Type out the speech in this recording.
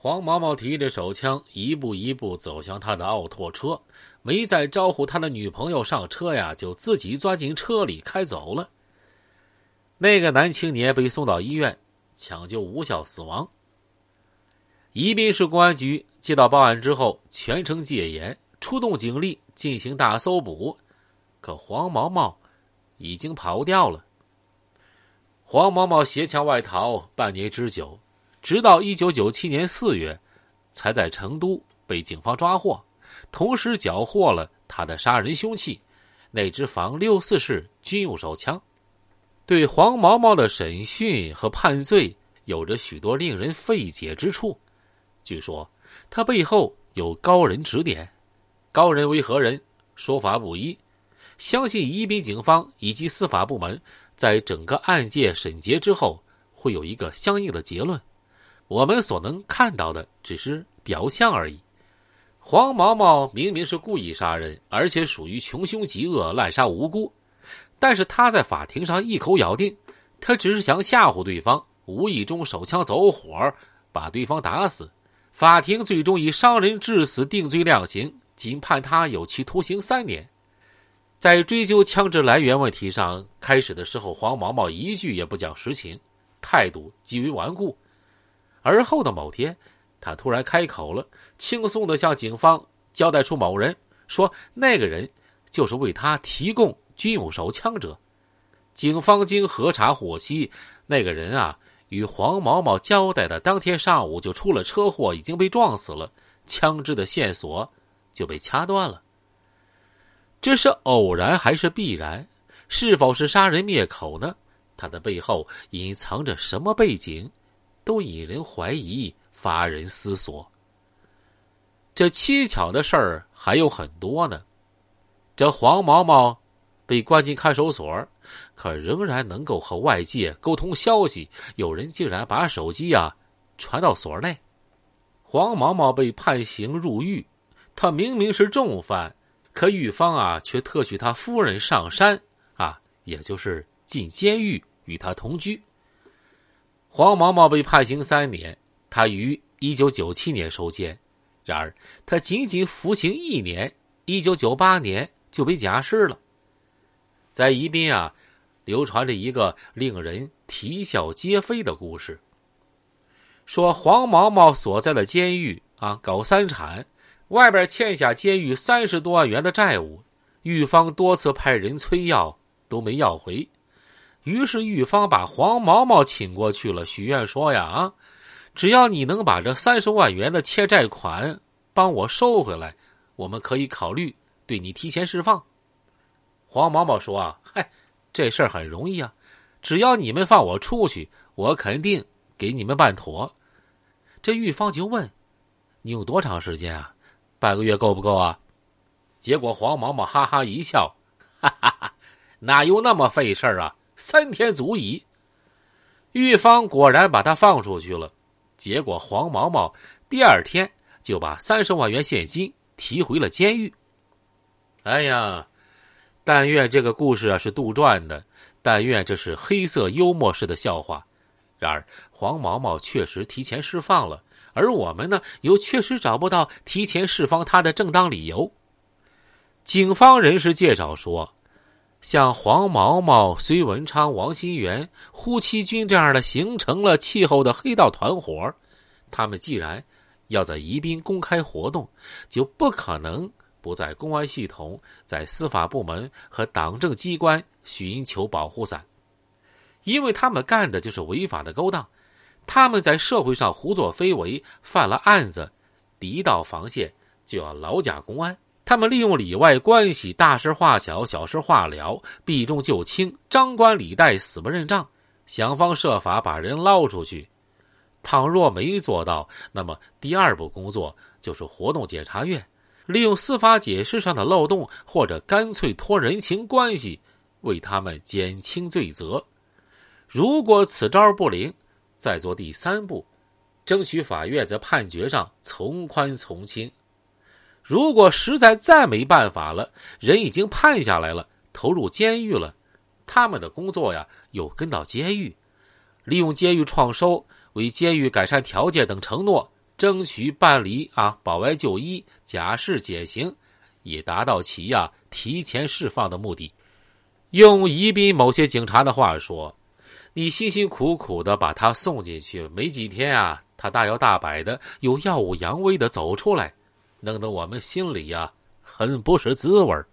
黄毛毛提着手枪，一步一步走向他的奥拓车，没再招呼他的女朋友上车呀，就自己钻进车里开走了。那个男青年被送到医院，抢救无效死亡。宜宾市公安局接到报案之后，全城戒严，出动警力进行大搜捕，可黄毛毛已经跑掉了。黄毛毛携枪外逃半年之久。直到一九九七年四月，才在成都被警方抓获，同时缴获了他的杀人凶器——那支仿六四式军用手枪。对黄毛毛的审讯和判罪有着许多令人费解之处。据说他背后有高人指点，高人为何人？说法不一。相信宜宾警方以及司法部门在整个案件审结之后，会有一个相应的结论。我们所能看到的只是表象而已。黄毛毛明明是故意杀人，而且属于穷凶极恶、滥杀无辜，但是他在法庭上一口咬定，他只是想吓唬对方，无意中手枪走火，把对方打死。法庭最终以伤人致死定罪量刑，仅判他有期徒刑三年。在追究枪支来源问题上，开始的时候黄毛毛一句也不讲实情，态度极为顽固。而后的某天，他突然开口了，轻松的向警方交代出某人，说那个人就是为他提供军用手枪者。警方经核查获悉，那个人啊，与黄毛毛交代的当天上午就出了车祸，已经被撞死了，枪支的线索就被掐断了。这是偶然还是必然？是否是杀人灭口呢？他的背后隐藏着什么背景？都引人怀疑，发人思索。这蹊跷的事儿还有很多呢。这黄毛毛被关进看守所，可仍然能够和外界沟通消息。有人竟然把手机啊传到所内。黄毛毛被判刑入狱，他明明是重犯，可狱方啊却特许他夫人上山啊，也就是进监狱与他同居。黄毛毛被判刑三年，他于一九九七年收监。然而，他仅仅服刑一年，一九九八年就被假释了。在宜宾啊，流传着一个令人啼笑皆非的故事。说黄毛毛所在的监狱啊，搞三产，外边欠下监狱三十多万元的债务，狱方多次派人催要，都没要回。于是玉芳把黄毛毛请过去了，许愿说呀啊，只要你能把这三十万元的欠债款帮我收回来，我们可以考虑对你提前释放。黄毛毛说啊，嗨，这事儿很容易啊，只要你们放我出去，我肯定给你们办妥。这玉芳就问，你用多长时间啊？半个月够不够啊？结果黄毛毛哈哈一笑，哈哈哈，哪有那么费事儿啊？三天足矣。狱方果然把他放出去了，结果黄毛毛第二天就把三十万元现金提回了监狱。哎呀，但愿这个故事啊是杜撰的，但愿这是黑色幽默式的笑话。然而黄毛毛确实提前释放了，而我们呢又确实找不到提前释放他的正当理由。警方人士介绍说。像黄毛毛、隋文昌、王新元、胡其军这样的形成了气候的黑道团伙，他们既然要在宜宾公开活动，就不可能不在公安系统、在司法部门和党政机关寻求保护伞，因为他们干的就是违法的勾当，他们在社会上胡作非为，犯了案子，第一道防线就要劳驾公安。他们利用里外关系，大事化小，小事化了，避重就轻，张冠李戴，死不认账，想方设法把人捞出去。倘若没做到，那么第二步工作就是活动检察院，利用司法解释上的漏洞，或者干脆托人情关系为他们减轻罪责。如果此招不灵，再做第三步，争取法院在判决上从宽从轻。如果实在再没办法了，人已经判下来了，投入监狱了，他们的工作呀，又跟到监狱，利用监狱创收、为监狱改善条件等承诺，争取办理啊保外就医、假释减刑，以达到其呀提前释放的目的。用宜宾某些警察的话说：“你辛辛苦苦的把他送进去，没几天啊，他大摇大摆的又耀武扬威的走出来，弄得我们心里呀很不是滋味儿。”